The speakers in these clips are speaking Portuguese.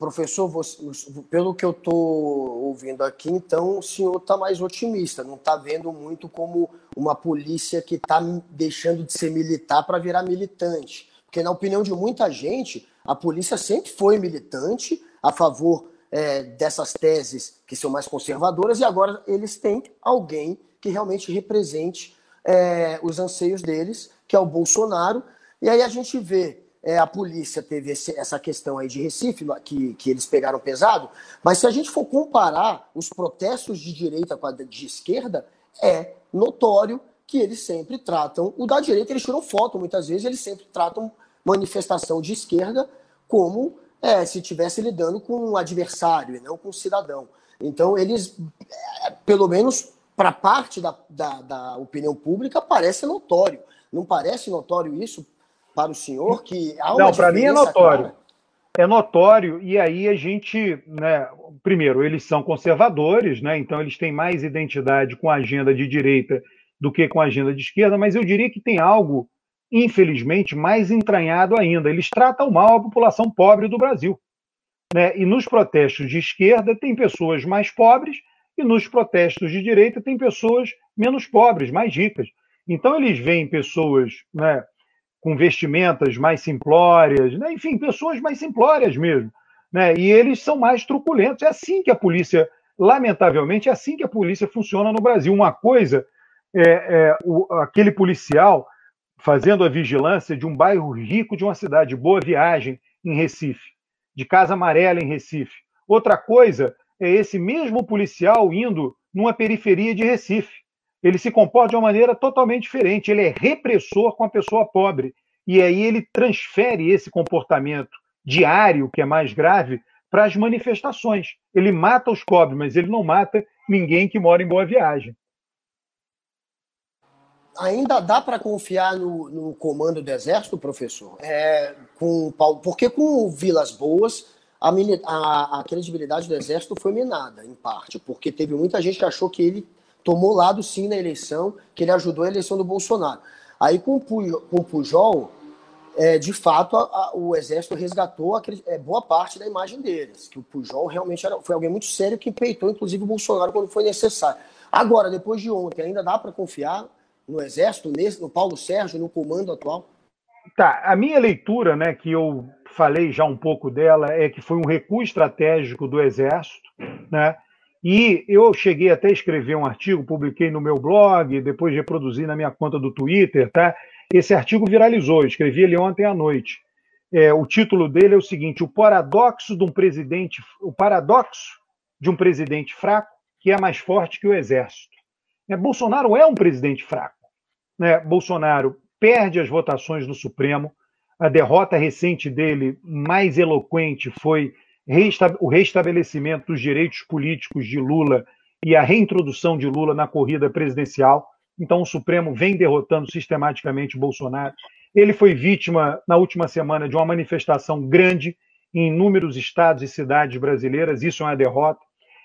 professor, você, pelo que eu estou ouvindo aqui, então o senhor está mais otimista, não está vendo muito como uma polícia que está deixando de ser militar para virar militante. Porque, na opinião de muita gente, a polícia sempre foi militante a favor é, dessas teses que são mais conservadoras e agora eles têm alguém que realmente represente é, os anseios deles, que é o Bolsonaro. E aí a gente vê é, a polícia teve esse, essa questão aí de Recife, que, que eles pegaram pesado, mas se a gente for comparar os protestos de direita com a de esquerda, é notório que eles sempre tratam o da direita, eles tiram foto muitas vezes, eles sempre tratam manifestação de esquerda como é, se estivesse lidando com um adversário e não com um cidadão. Então, eles, é, pelo menos para parte da, da, da opinião pública, parece notório. Não parece notório isso para o senhor que há uma Não, para mim é notório. Clara? É notório, e aí a gente, né, primeiro, eles são conservadores, né, então eles têm mais identidade com a agenda de direita do que com a agenda de esquerda, mas eu diria que tem algo, infelizmente, mais entranhado ainda. Eles tratam mal a população pobre do Brasil. Né? E nos protestos de esquerda tem pessoas mais pobres, e nos protestos de direita tem pessoas menos pobres, mais ricas. Então eles veem pessoas né, com vestimentas mais simplórias, né? enfim, pessoas mais simplórias mesmo. Né? E eles são mais truculentos. É assim que a polícia, lamentavelmente, é assim que a polícia funciona no Brasil. Uma coisa é, é o, aquele policial fazendo a vigilância de um bairro rico de uma cidade, Boa Viagem, em Recife, de Casa Amarela, em Recife. Outra coisa é esse mesmo policial indo numa periferia de Recife ele se comporta de uma maneira totalmente diferente. Ele é repressor com a pessoa pobre. E aí ele transfere esse comportamento diário, que é mais grave, para as manifestações. Ele mata os pobres, mas ele não mata ninguém que mora em Boa Viagem. Ainda dá para confiar no, no, comando do Exército, professor? É, com, porque com Vilas Boas, a, a, a credibilidade do Exército foi minada, em parte, porque teve muita gente que achou que ele tomou lado sim na eleição, que ele ajudou a eleição do Bolsonaro. Aí com o Pujol, com o Pujol é, de fato, a, a, o Exército resgatou é, boa parte da imagem deles, que o Pujol realmente era, foi alguém muito sério que peitou, inclusive, o Bolsonaro quando foi necessário. Agora, depois de ontem, ainda dá para confiar no Exército, nesse, no Paulo Sérgio, no comando atual? Tá, a minha leitura, né, que eu falei já um pouco dela, é que foi um recuo estratégico do Exército, né, e eu cheguei até a escrever um artigo, publiquei no meu blog, depois reproduzi na minha conta do Twitter, tá? Esse artigo viralizou, escrevi ele ontem à noite. É, o título dele é o seguinte: o paradoxo de um presidente, o paradoxo de um presidente fraco que é mais forte que o exército. É, Bolsonaro é um presidente fraco. Né? Bolsonaro perde as votações no Supremo. A derrota recente dele, mais eloquente, foi o restabelecimento dos direitos políticos de Lula e a reintrodução de Lula na corrida presidencial. Então, o Supremo vem derrotando sistematicamente Bolsonaro. Ele foi vítima, na última semana, de uma manifestação grande em inúmeros estados e cidades brasileiras. Isso é uma derrota.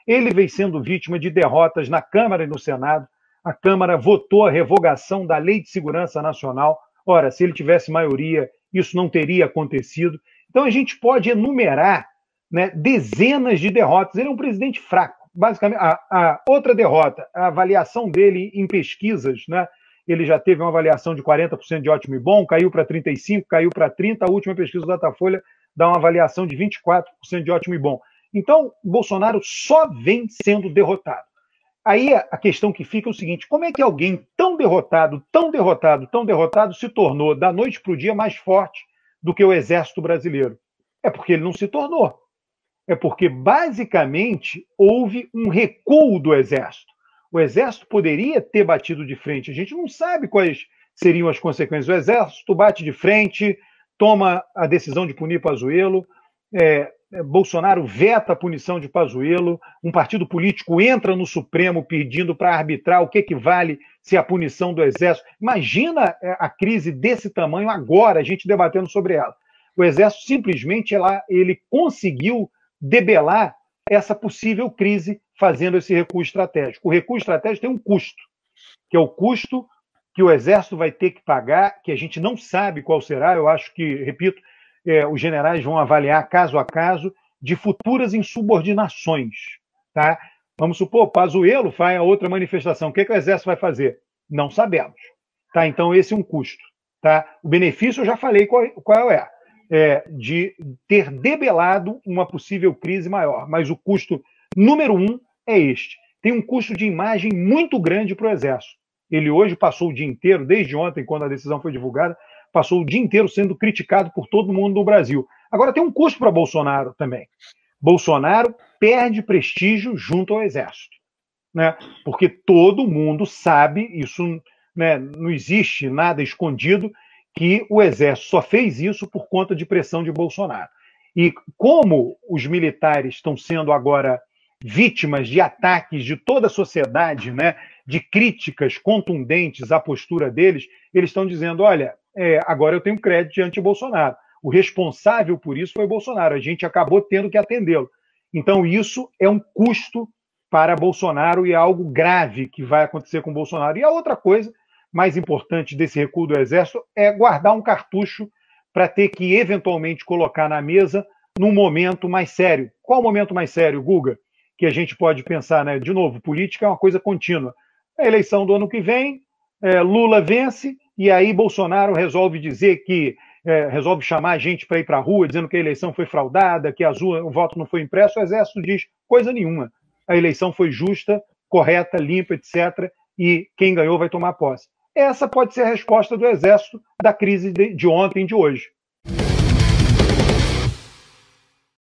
Ele vem sendo vítima de derrotas na Câmara e no Senado. A Câmara votou a revogação da Lei de Segurança Nacional. Ora, se ele tivesse maioria, isso não teria acontecido. Então, a gente pode enumerar né, dezenas de derrotas. Ele é um presidente fraco. Basicamente, a, a, outra derrota, a avaliação dele em pesquisas, né? Ele já teve uma avaliação de 40% de ótimo e bom, caiu para 35%, caiu para 30%. A última pesquisa do Datafolha dá uma avaliação de 24% de ótimo e bom. Então, Bolsonaro só vem sendo derrotado. Aí a questão que fica é o seguinte: como é que alguém tão derrotado, tão derrotado, tão derrotado se tornou da noite para o dia mais forte do que o exército brasileiro? É porque ele não se tornou é porque, basicamente, houve um recuo do Exército. O Exército poderia ter batido de frente. A gente não sabe quais seriam as consequências. O Exército bate de frente, toma a decisão de punir Pazuello, é, é, Bolsonaro veta a punição de Pazuello, um partido político entra no Supremo pedindo para arbitrar o que, vale se a punição do Exército. Imagina é, a crise desse tamanho agora, a gente debatendo sobre ela. O Exército simplesmente ela, ele conseguiu debelar essa possível crise fazendo esse recuo estratégico. O recuo estratégico tem um custo, que é o custo que o Exército vai ter que pagar, que a gente não sabe qual será. Eu acho que, repito, é, os generais vão avaliar caso a caso de futuras insubordinações. Tá? Vamos supor, Pazuello faz a outra manifestação. O que, que o Exército vai fazer? Não sabemos. Tá? Então, esse é um custo. Tá? O benefício eu já falei qual, qual é, é, de ter debelado uma possível crise maior. Mas o custo número um é este. Tem um custo de imagem muito grande para o Exército. Ele hoje passou o dia inteiro, desde ontem, quando a decisão foi divulgada, passou o dia inteiro sendo criticado por todo mundo no Brasil. Agora tem um custo para Bolsonaro também. Bolsonaro perde prestígio junto ao Exército. Né? Porque todo mundo sabe, isso né, não existe nada escondido, que o Exército só fez isso por conta de pressão de Bolsonaro. E como os militares estão sendo agora vítimas de ataques de toda a sociedade, né, de críticas contundentes à postura deles, eles estão dizendo: olha, é, agora eu tenho crédito diante de Bolsonaro. O responsável por isso foi Bolsonaro. A gente acabou tendo que atendê-lo. Então, isso é um custo para Bolsonaro e é algo grave que vai acontecer com Bolsonaro. E a outra coisa mais importante desse recuo do Exército é guardar um cartucho para ter que eventualmente colocar na mesa num momento mais sério. Qual o momento mais sério, Guga? Que a gente pode pensar, né? De novo, política é uma coisa contínua. A eleição do ano que vem, é, Lula vence, e aí Bolsonaro resolve dizer que é, resolve chamar a gente para ir para a rua, dizendo que a eleição foi fraudada, que azul, o voto não foi impresso, o Exército diz coisa nenhuma. A eleição foi justa, correta, limpa, etc., e quem ganhou vai tomar posse. Essa pode ser a resposta do Exército da crise de, ontem e de hoje.